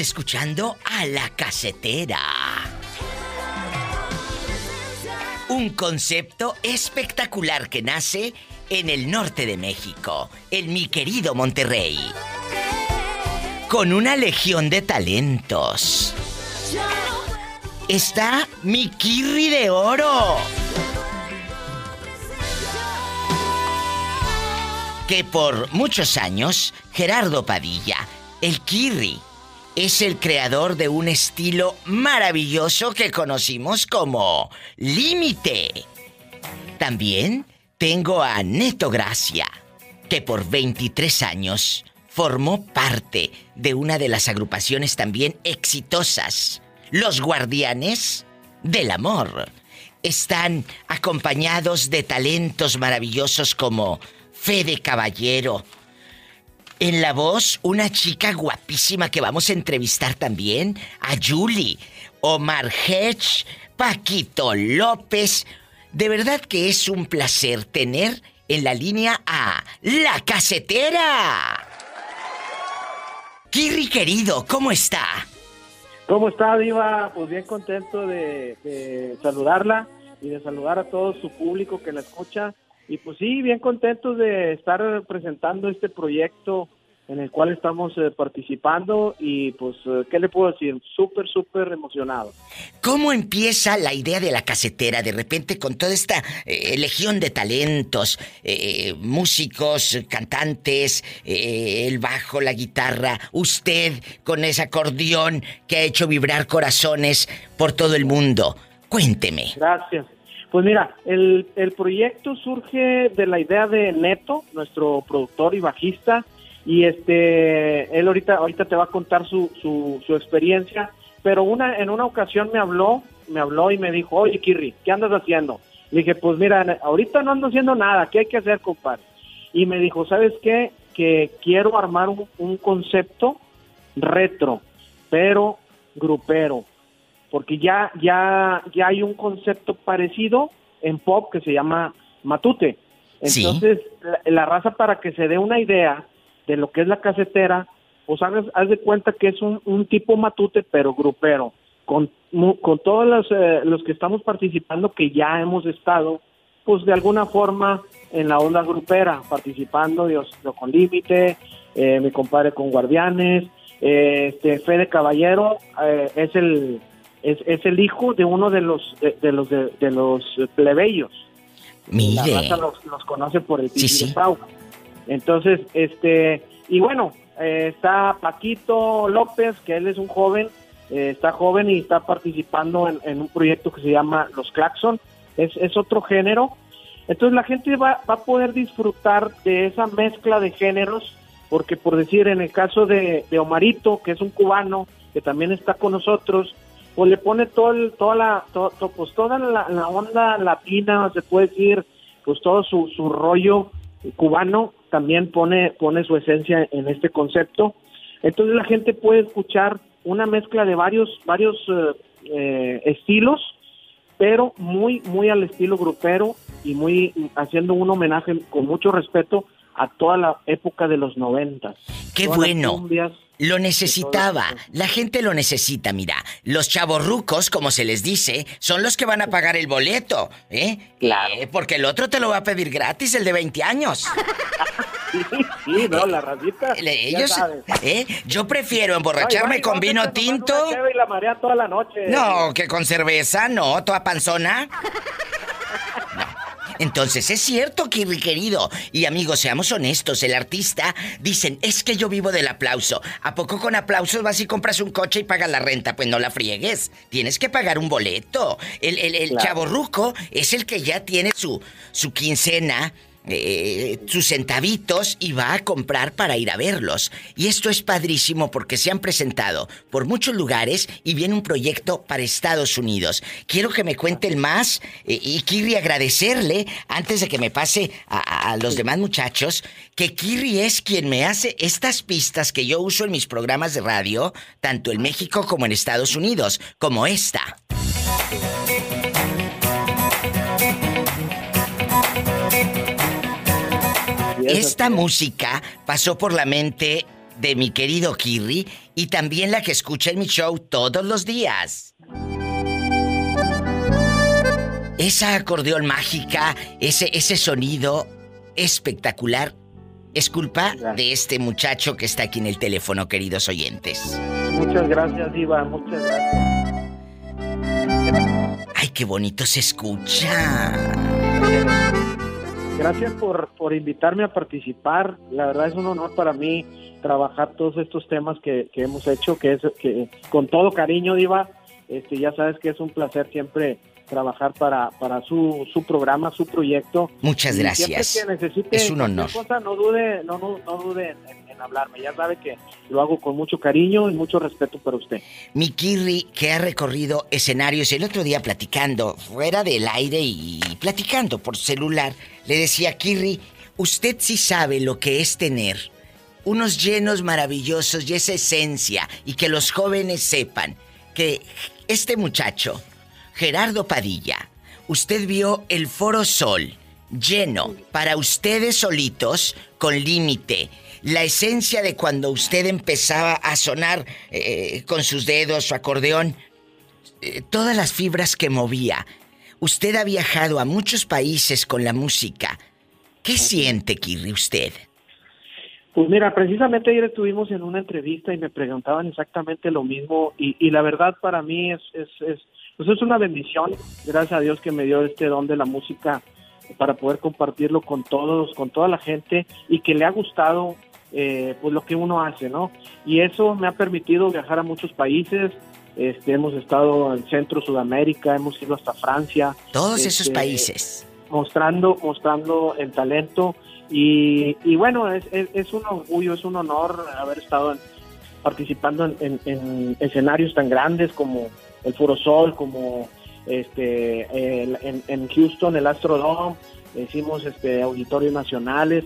Escuchando a la casetera. Un concepto espectacular que nace en el norte de México, en mi querido Monterrey. Con una legión de talentos. Está mi Kirri de Oro. Que por muchos años, Gerardo Padilla, el Kirri, es el creador de un estilo maravilloso que conocimos como Límite. También tengo a Neto Gracia, que por 23 años formó parte de una de las agrupaciones también exitosas, Los Guardianes del Amor. Están acompañados de talentos maravillosos como Fede Caballero. En la voz, una chica guapísima que vamos a entrevistar también, a Julie, Omar Hedge, Paquito López, de verdad que es un placer tener en la línea a La Casetera. Kirri querido, ¿cómo está? ¿Cómo está, Diva? Pues bien contento de, de, saludarla y de saludar a todo su público que la escucha. Y pues sí, bien contento de estar presentando este proyecto en el cual estamos eh, participando y pues, eh, ¿qué le puedo decir? Súper, súper emocionado. ¿Cómo empieza la idea de la casetera de repente con toda esta eh, legión de talentos, músicos, cantantes, el bajo, la guitarra, usted con ese acordeón que ha hecho vibrar corazones por todo el mundo? Cuénteme. Gracias. Pues mira, el, el proyecto surge de la idea de Neto, nuestro productor y bajista, y este él ahorita ahorita te va a contar su, su, experiencia pero una en una ocasión me habló me habló y me dijo oye Kirri qué andas haciendo le dije pues mira ahorita no ando haciendo nada qué hay que hacer compadre y me dijo sabes qué que quiero armar un, un concepto retro pero grupero porque ya ya ya hay un concepto parecido en pop que se llama matute. Entonces la, la raza para que se dé una idea de lo que es la casetera, pues haz, haz de cuenta que es un, un, tipo matute, pero grupero, con, con todos los, eh, los que estamos participando, que ya hemos estado, pues de alguna forma en la onda grupera, participando, Dios, yo con Límite, eh, mi compadre con Guardianes, eh, este Fede Caballero eh, es el es, es, el hijo de uno de los de, de los de, de, los plebeyos. Mire. La raza los, los conoce por el sí, sí. Pau. Entonces, este, y bueno, eh, está Paquito López, que él es un joven, eh, está joven y está participando en, en, un proyecto que se llama Los Claxon, es, es otro género. Entonces la gente va, va, a poder disfrutar de esa mezcla de géneros, porque por decir, en el caso de, de Omarito, que es un cubano, que también está con nosotros, pues le pone todo el, toda la, to, to, pues toda la, la, onda latina, se puede decir, pues todo su, su rollo cubano también pone, pone su esencia en este concepto. Entonces la gente puede escuchar una mezcla de varios, varios eh, eh, estilos, pero muy, muy al estilo grupero y muy haciendo un homenaje con mucho respeto a toda la época de los noventas. ¡Qué bueno! Cumbias, lo necesitaba. La gente lo necesita, mira. Los chavorrucos, como se les dice, son los que van a pagar el boleto, ¿eh? Claro. Eh, porque el otro te lo va a pedir gratis, el de 20 años. sí, sí, no, la racita. Ellos, ¿eh? Yo prefiero emborracharme con vino tinto. y la marea toda la noche. No, que con cerveza, no, toda panzona. Entonces es cierto, Kirri querido. Y amigos, seamos honestos, el artista dicen, es que yo vivo del aplauso. ¿A poco con aplausos vas y compras un coche y pagas la renta? Pues no la friegues. Tienes que pagar un boleto. El, el, el claro. chaborruco es el que ya tiene su, su quincena eh, sus centavitos y va a comprar para ir a verlos. Y esto es padrísimo porque se han presentado por muchos lugares y viene un proyecto para Estados Unidos. Quiero que me cuenten más eh, y Kirri agradecerle, antes de que me pase a, a, los demás muchachos, que Kirri es quien me hace estas pistas que yo uso en mis programas de radio, tanto en México como en Estados Unidos, como esta. Esta música pasó por la mente de mi querido Kirri y también la que escucha en mi show todos los días. Esa acordeón mágica, ese, ese sonido espectacular, es culpa de este muchacho que está aquí en el teléfono, queridos oyentes. Muchas gracias, Diva, muchas gracias. Ay, qué bonito se escucha. Gracias por, por invitarme a participar. La verdad es un honor para mí trabajar todos estos temas que, que hemos hecho, que es que con todo cariño, Diva. Este, ya sabes que es un placer siempre trabajar para, para su, su programa, su proyecto. Muchas gracias. Que necesite es un honor. Cosa, no dude, no, no, no dude en, hablarme. Ya sabe que lo hago con mucho cariño y mucho respeto para usted. Mi Kirri, que ha recorrido escenarios el otro día platicando, fuera del aire y platicando por celular, le decía, Kirri, usted sí sabe lo que es tener unos llenos maravillosos y esa esencia y que los jóvenes sepan que este muchacho Gerardo Padilla, usted vio el Foro Sol lleno para ustedes solitos con límite. La esencia de cuando usted empezaba a sonar eh, con sus dedos, su acordeón, eh, todas las fibras que movía. Usted ha viajado a muchos países con la música. ¿Qué siente, Kirri, usted? Pues mira, precisamente ayer estuvimos en una entrevista y me preguntaban exactamente lo mismo y, la verdad para mí es, es pues es una bendición, gracias a Dios que me dio este don de la música para poder compartirlo con todos, con toda la gente y que le ha gustado eh, pues lo que uno hace, ¿no? Y eso me ha permitido viajar a muchos países. Este, hemos estado en Centro Sudamérica, hemos ido hasta Francia. Todos esos este, países. Mostrando, mostrando el talento y, y bueno, es, es, un orgullo, es un honor haber estado participando en, en escenarios tan grandes como el Foro Sol, como este, en, Houston, el Astrodome, hicimos este, auditorios nacionales.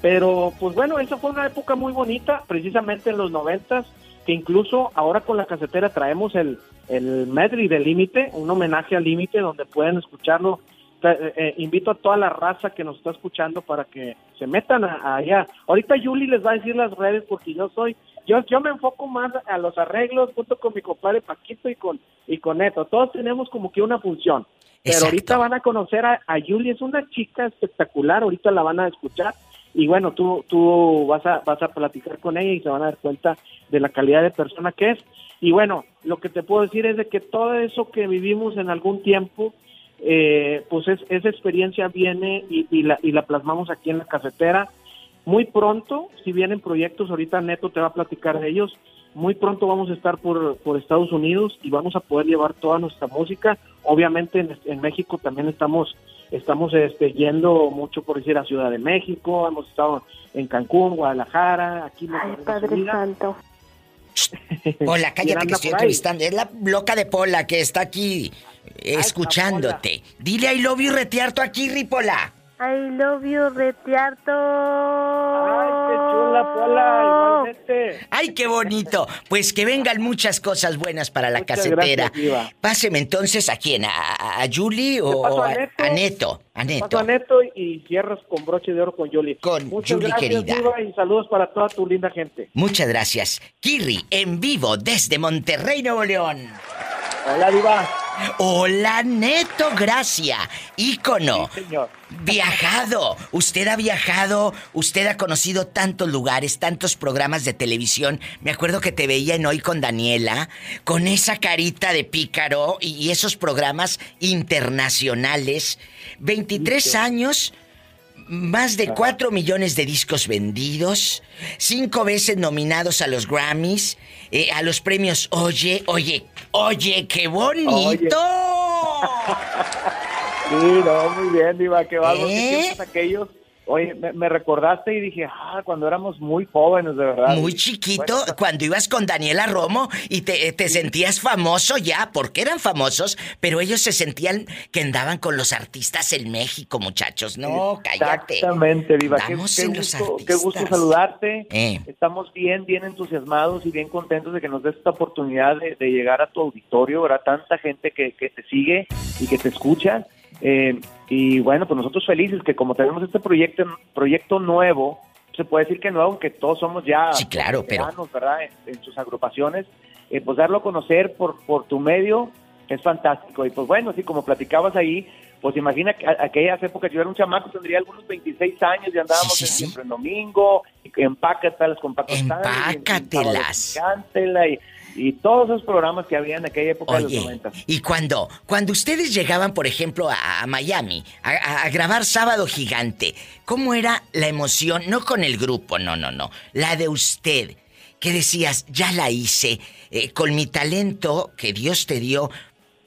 Pero, pues bueno, esa fue una época muy bonita, precisamente en los noventas, que incluso ahora con la casetera traemos el, el medley del límite, un homenaje al límite donde pueden escucharlo. Eh, eh, invito a toda la raza que nos está escuchando para que se metan allá. Ahorita Yuli les va a decir las redes porque yo soy yo, yo me enfoco más a los arreglos junto con mi compadre Paquito y con, y con Neto. Todos tenemos como que una función. Pero ahorita van a conocer a, a Julie, es una chica espectacular, ahorita la van a escuchar y bueno, tú, tú vas, a, vas a platicar con ella y se van a dar cuenta de la calidad de persona que es. Y bueno, lo que te puedo decir es de que todo eso que vivimos en algún tiempo, eh, pues es, esa experiencia viene y, y, la, y la plasmamos aquí en la cafetera muy pronto, si vienen proyectos, ahorita Neto te va a platicar de ellos, muy pronto vamos a estar por, por Estados Unidos y vamos a poder llevar toda nuestra música. Obviamente en, México también estamos estamos este, yendo mucho por decir a Ciudad de México, hemos estado en Cancún, Guadalajara, aquí Ay, Padre Santo. Pola, cállate que estoy entrevistando. Es la loca de Pola que está aquí escuchándote. Dile I love you retiarto aquí, Ripola. I love you, Retiarto. Ay, qué chula, Pola, igualmente. Ay, qué bonito. Pues que vengan muchas cosas buenas para la casetera. Páseme entonces a quién, a, a Julie o a, Neto? a, Neto. Paso a Neto y cierras con broche de oro con Julie. Con Muchas Julie gracias, querida. Diva, y saludos para toda tu linda gente. Muchas gracias. Kirri, en vivo desde Monterrey, Nuevo León. Hola, Diva. Hola, Neto Gracia, ícono. Sí, señor. Viajado. Usted ha viajado, usted ha conocido tantos lugares, tantos programas de televisión. Me acuerdo que te veía en Hoy con Daniela, con esa carita de pícaro y esos programas internacionales. 23 años, más de 4 millones de discos vendidos, cinco veces nominados a los Grammys, eh, a los premios Oye, Oye, Oye, qué bonito. Sí, no, muy bien, Diva, qué bárbaro. ¿Eh? aquellos. Oye, me, me recordaste y dije, ah, cuando éramos muy jóvenes, de verdad. Muy chiquito, bueno, cuando ibas con Daniela Romo y te, te sentías famoso ya, porque eran famosos, pero ellos se sentían que andaban con los artistas en México, muchachos. No, cállate. Exactamente, Diva. Qué, qué gusto, qué gusto saludarte. Eh. Estamos bien, bien entusiasmados y bien contentos de que nos des esta oportunidad de, de llegar a tu auditorio, ¿verdad? Tanta gente que, que te sigue y que te escucha. Eh, y bueno, pues nosotros felices que como tenemos este proyecto, proyecto nuevo, se puede decir que no, aunque todos somos ya sí, claro, pero... ¿verdad? En, sus agrupaciones, eh, pues darlo a conocer por, por tu medio es fantástico. Y pues bueno, así como platicabas ahí, pues imagina que aquellas épocas yo era un chamaco, tendría algunos 26 años y andábamos siempre en domingo, empácatelas con Paco Empácatelas. Y, y todos esos programas que había en aquella época de los 90. Y cuando, cuando ustedes llegaban, por ejemplo, a, Miami, a, grabar Sábado Gigante, ¿cómo era la emoción? No con el grupo, no, no, no. La de usted. Que decías, ya la hice, eh, con mi talento que Dios te dio,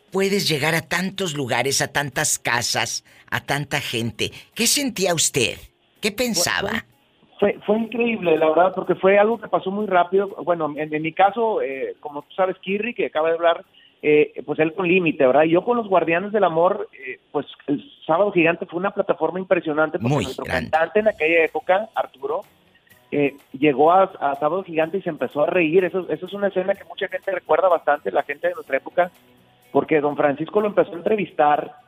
puedes llegar a tantos lugares, a tantas casas, a tanta gente. ¿Qué sentía usted? ¿Qué pensaba? Fue, fue increíble, la verdad, porque fue algo que pasó muy rápido. Bueno, en, mi caso, eh, como tú sabes, Kirri, que acaba de hablar, eh, pues él con límite, ¿verdad? Y yo con los Guardianes del Amor, eh, pues el Sábado Gigante fue una plataforma impresionante porque nuestro cantante en aquella época, Arturo, llegó a, Sábado Gigante y se empezó a reír. Eso, eso es una escena que mucha gente recuerda bastante, la gente de nuestra época, porque don Francisco lo empezó a entrevistar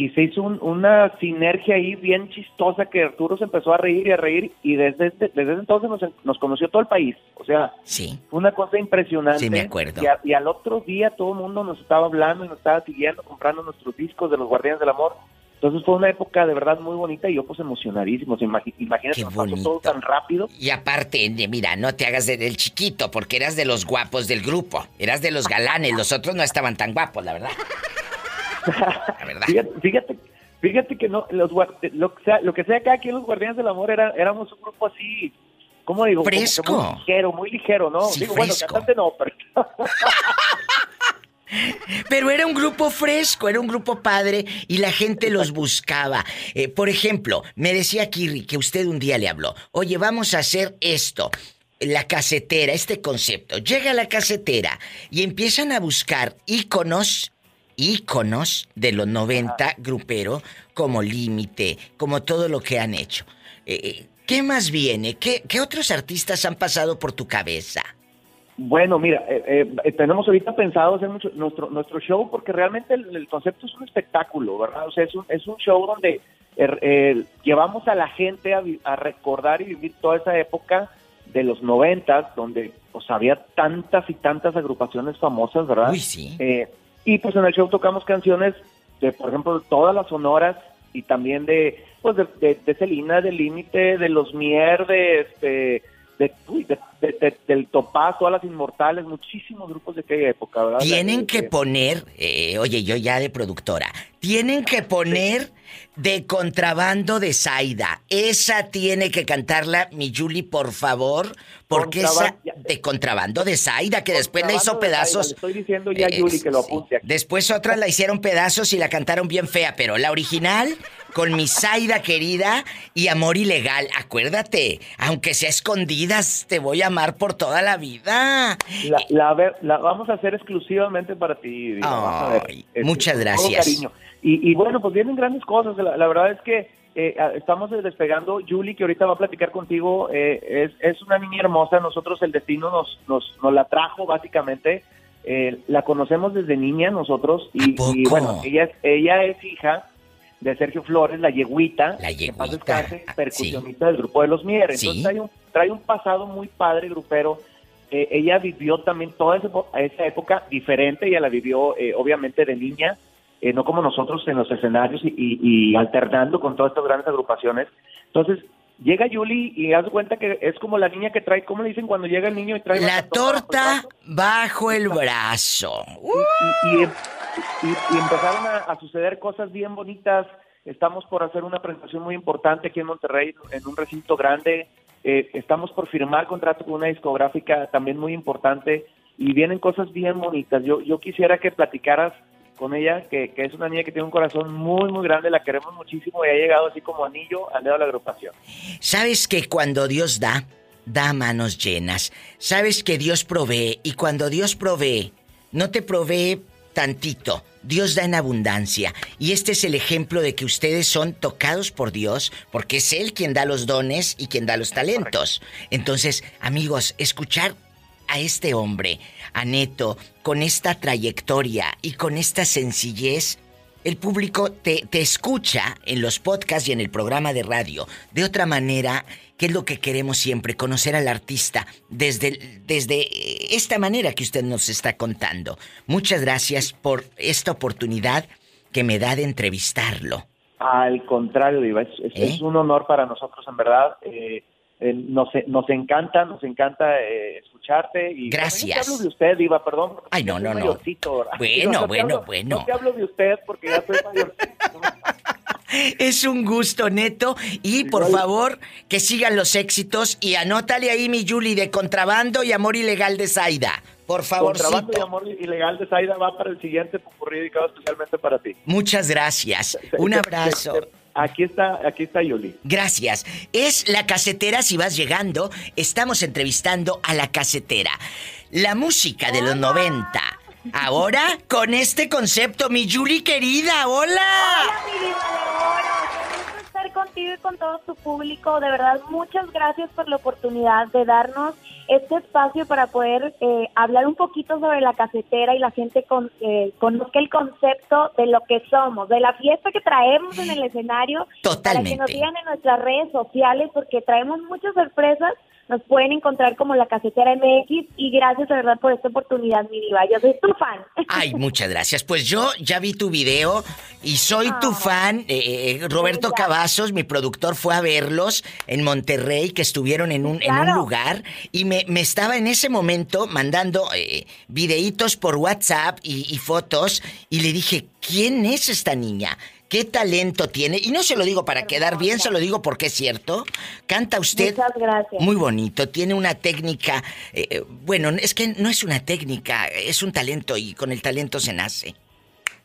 y se hizo una sinergia ahí bien chistosa que Arturo se empezó a reír y a reír y desde, este, desde entonces nos, conoció todo el país. O sea, sí. fue una cosa impresionante. Sí, me acuerdo. Y, al otro día todo el mundo nos estaba hablando y nos estaba siguiendo, comprando nuestros discos de los Guardianes del Amor. Entonces fue una época de verdad muy bonita y yo pues emocionadísimo. imagínate, nos pasó todo tan rápido. Y aparte, mira, no te hagas del chiquito porque eras de los guapos del grupo. Eras de los galanes, los otros no estaban tan guapos, la verdad. La verdad. fíjate, fíjate, que no, los, lo, que sea, lo que sea que aquí los Guardianes del Amor era, éramos un grupo así, ¿cómo digo? Fresco. muy ligero, muy ligero, ¿no? digo, bueno, cantante no, pero... Pero era un grupo fresco, era un grupo padre y la gente los buscaba. Eh, por ejemplo, me decía Kirri que usted un día le habló, oye, vamos a hacer esto. La casetera, este concepto. Llega la casetera y empiezan a buscar íconos, íconos de los 90 grupero, como Límite, como todo lo que han hecho. Eh, eh, ¿Qué más viene? ¿Qué, ¿Qué otros artistas han pasado por tu cabeza? Bueno, mira, eh, eh, tenemos ahorita pensado hacer mucho, nuestro nuestro show porque realmente el, concepto es un espectáculo, ¿verdad? O sea, es un, es un show donde er, llevamos a la gente a, recordar y vivir toda esa época de los noventas, donde pues había tantas y tantas agrupaciones famosas, ¿verdad? Uy, sí. Eh, y pues en el show tocamos canciones de, por ejemplo, todas las sonoras y también de, pues de, de, de Celina, de Límite, de Los Mier, de este de, del Topaz, todas las inmortales, muchísimos grupos de aquella época, ¿verdad? Tienen que poner, eh, oye, yo ya de productora, tienen que poner de contrabando de Zaida. Esa tiene que cantarla, mi Julie, por favor, porque esa de contrabando de Zaida, que después la hizo pedazos. estoy diciendo ya, Julie, que lo apunte. Después otras la hicieron pedazos y la cantaron bien fea, pero la original con mi Zaida querida y amor ilegal. Acuérdate, aunque sea escondidas, te voy a amar por toda la vida. La, la, vamos a hacer exclusivamente para ti. Este, muchas gracias. Y, bueno, pues vienen grandes cosas. La, verdad es que eh, estamos despegando. Julie, que ahorita va a platicar contigo, eh, es, es, una niña hermosa. Nosotros el destino nos, nos, nos la trajo básicamente. Eh, la conocemos desde niña nosotros y, y, bueno, ella es, ella es hija de Sergio Flores, la yeguita, la yeguita, ah, percusionista del grupo de los Mier. Entonces trae, un, trae un pasado muy padre grupero. Eh, ella vivió también toda esa, época diferente, ella la vivió eh, obviamente de niña, eh, no como nosotros en los escenarios y, alternando con todas estas grandes agrupaciones. Entonces, llega Yuli y haz cuenta que es como la niña que trae, ¿cómo le dicen cuando llega el niño y trae la torta bajo el brazo? Y, y, empezaron a, suceder cosas bien bonitas. Estamos por hacer una presentación muy importante aquí en Monterrey, en un recinto grande. Eh, estamos por firmar contrato con una discográfica también muy importante y vienen cosas bien bonitas. Yo, yo quisiera que platicaras con ella, que, que, es una niña que tiene un corazón muy, muy grande, la queremos muchísimo y ha llegado así como anillo al dedo de la agrupación. Sabes que cuando Dios da, da manos llenas. Sabes que Dios provee y cuando Dios provee, no te provee tantito. Dios da en abundancia. Y este es el ejemplo de que ustedes son tocados por Dios, porque es Él quien da los dones y quien da los talentos. Entonces, amigos, escuchar a este hombre, a Neto, con esta trayectoria y con esta sencillez, el público te, te escucha en los podcasts y en el programa de radio de otra manera que es lo que queremos siempre, conocer al artista desde, desde esta manera que usted nos está contando. Muchas gracias por esta oportunidad que me da de entrevistarlo. Al contrario, Diva, es, ¿Eh? un honor para nosotros, en verdad. Eh, eh, nos, nos encanta, nos encanta escucharte. Y Gracias. No hablo de usted, Diva, perdón. Ay, no, no, no. Bueno, bueno, bueno. No te hablo de usted porque ya soy mayorcito. Es un gusto, Neto. Y por favor, que sigan los éxitos. Y anótale ahí mi Julie de contrabando y amor ilegal de Zaida. Por favor. Contrabando y amor ilegal de Zaida va para el siguiente popurrí dedicado especialmente para ti. Muchas gracias. Un abrazo. Aquí está, aquí está Yuli. Gracias. Es la casetera si vas llegando. Estamos entrevistando a la casetera. La música de los 90 Ahora, con este concepto, mi Julie querida, hola. Hola, mi vida de oro. estar contigo y con todo tu público. De verdad, muchas gracias por la oportunidad de darnos este espacio para poder eh, hablar un poquito sobre la casetera y la gente con, eh, conozca el concepto de lo que somos, de la fiesta que traemos en el escenario. Totalmente. Para que nos sigan en nuestras redes sociales porque traemos muchas sorpresas nos pueden encontrar como la casetera MX y gracias de verdad por esta oportunidad, mi diva. Yo soy tu fan. Ay, muchas gracias. Pues yo ya vi tu video y soy tu fan. Eh, eh, Roberto Cavazos, mi productor, fue a verlos en Monterrey, que estuvieron en un, en un lugar y me, me, estaba en ese momento mandando eh, videitos por WhatsApp y, y fotos y le dije, ¿quién es esta niña? Qué talento tiene. Y no se lo digo para quedar bien, se lo digo porque es cierto. Canta usted muy bonito, tiene una técnica. Eh, eh, bueno, es que no es una técnica, es un talento y con el talento se nace.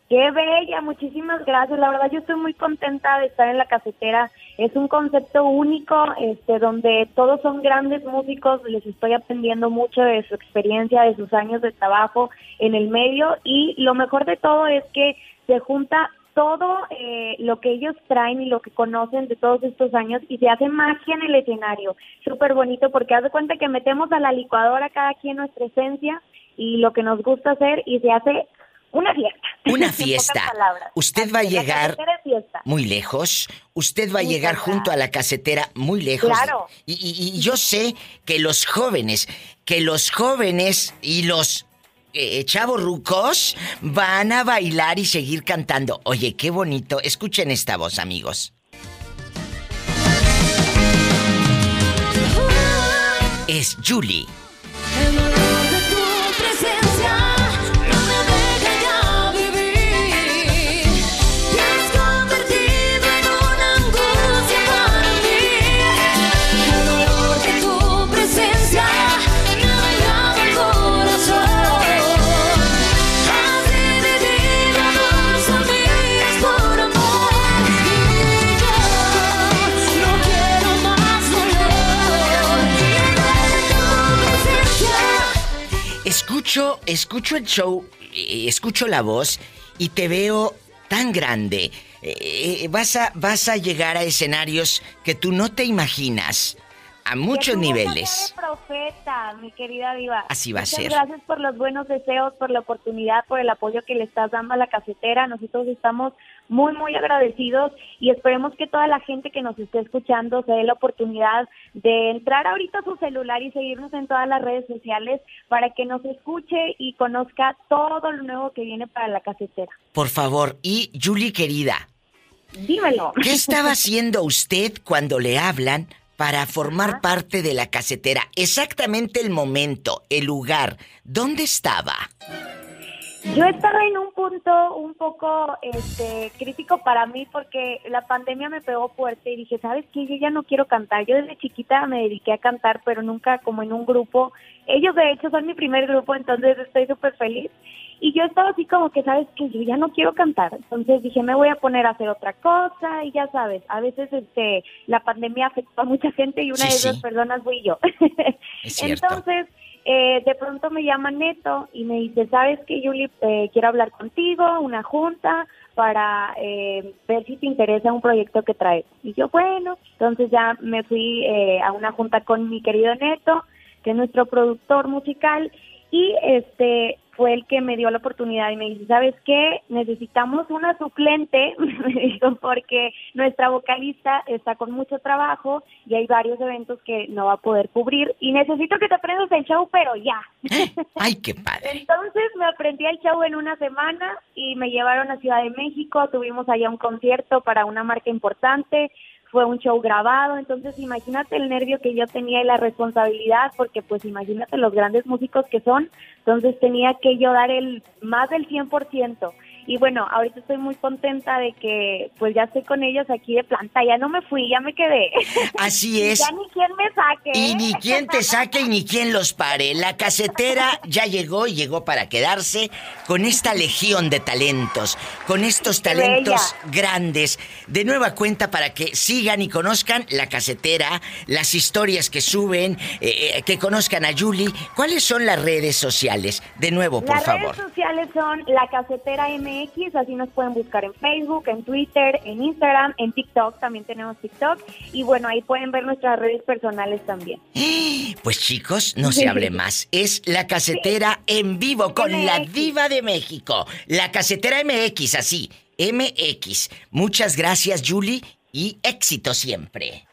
Qué bella, muchísimas gracias. La verdad yo estoy muy contenta de estar en la cafetera. Es un concepto único, este, donde todos son grandes músicos. Les estoy aprendiendo mucho de su experiencia, de sus años de trabajo en el medio y lo mejor de todo es que se junta todo eh, lo que ellos traen y lo que conocen de todos estos años y se hace magia en el escenario. Súper bonito porque haz de cuenta que metemos a la licuadora cada quien nuestra esencia y lo que nos gusta hacer y se hace una fiesta. Una fiesta. Usted va a llegar muy lejos. Usted va a llegar junto a la casetera muy lejos. Claro. Y, y, yo sé que los jóvenes, que los jóvenes y los eh, chavos rucos van a bailar y seguir cantando. Oye, qué bonito. Escuchen esta voz, amigos. Es Julie. Escucho, el show, eh, escucho la voz y te veo tan grande. Eh, eh, vas, a, vas a llegar a escenarios que tú no te imaginas a muchos niveles. profeta, mi querida Diva. Así va a ser. Gracias por los buenos deseos, por la oportunidad, por el apoyo que le estás dando a la cafetera. Nosotros estamos muy, muy agradecidos y esperemos que toda la gente que nos esté escuchando se dé la oportunidad de entrar ahorita a su celular y seguirnos en todas las redes sociales para que nos escuche y conozca todo lo nuevo que viene para la cafetera. Por favor, y Julie querida. Dímelo. ¿Qué estaba haciendo usted cuando le hablan para formar parte de la casetera? Exactamente el momento, el lugar, ¿dónde estaba? Yo estaba en un punto un poco este, crítico para mí porque la pandemia me pegó fuerte y dije, ¿sabes qué? Yo ya no quiero cantar. Yo desde chiquita me dediqué a cantar, pero nunca como en un grupo. Ellos de hecho son mi primer grupo, entonces estoy súper feliz. Y yo estaba así como que, ¿sabes qué? Yo ya no quiero cantar. Entonces dije, me voy a poner a hacer otra cosa y ya sabes, a veces este, la pandemia afectó a mucha gente y una de esas personas fui yo. Entonces eh, de pronto me llama Neto y me dice, ¿sabes qué, Julie? Eh, quiero hablar contigo, una junta para eh, ver si te interesa un proyecto que traes. Y yo, bueno, entonces ya me fui a una junta con mi querido Neto, que es nuestro productor musical, y este fue el que me dio la oportunidad y me dice, ¿sabes qué? Necesitamos una suplente, me dijo, porque nuestra vocalista está con mucho trabajo y hay varios eventos que no va a poder cubrir y necesito que te aprendas el show, pero ya. ¡Ay, qué padre! Entonces me aprendí el show en una semana y me llevaron a Ciudad de México, tuvimos allá un concierto para una marca importante, fue un show grabado, entonces imagínate el nervio que yo tenía y la responsabilidad, porque pues imagínate los grandes músicos que son, entonces tenía que yo dar el más del 100%. Y bueno, ahorita estoy muy contenta de que pues ya estoy con ellos aquí de planta, ya no me fui, ya me quedé. Así es. ya ni quien me saque. Y ni quien te saque y ni quien los pare. La casetera ya llegó y llegó para quedarse con esta legión de talentos, con estos talentos grandes. De nueva cuenta para que sigan y conozcan la casetera, las historias que suben, eh, eh, que conozcan a Julie. ¿Cuáles son las redes sociales? De nuevo, por Las favor. redes sociales son La Casetera MX, así nos pueden buscar en Facebook, en Twitter, en Instagram, en TikTok, también tenemos TikTok. Y bueno, ahí pueden ver nuestras redes personales también. Pues chicos, no se hable más. Es la casetera en vivo con la diva de México. La casetera MX, así. MX. Muchas gracias, Julie, y éxito siempre.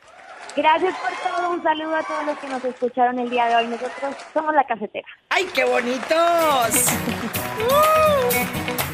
Gracias por todo, un saludo a todos los que nos escucharon el día de hoy. Nosotros somos La Casetera. ¡Ay, qué bonitos!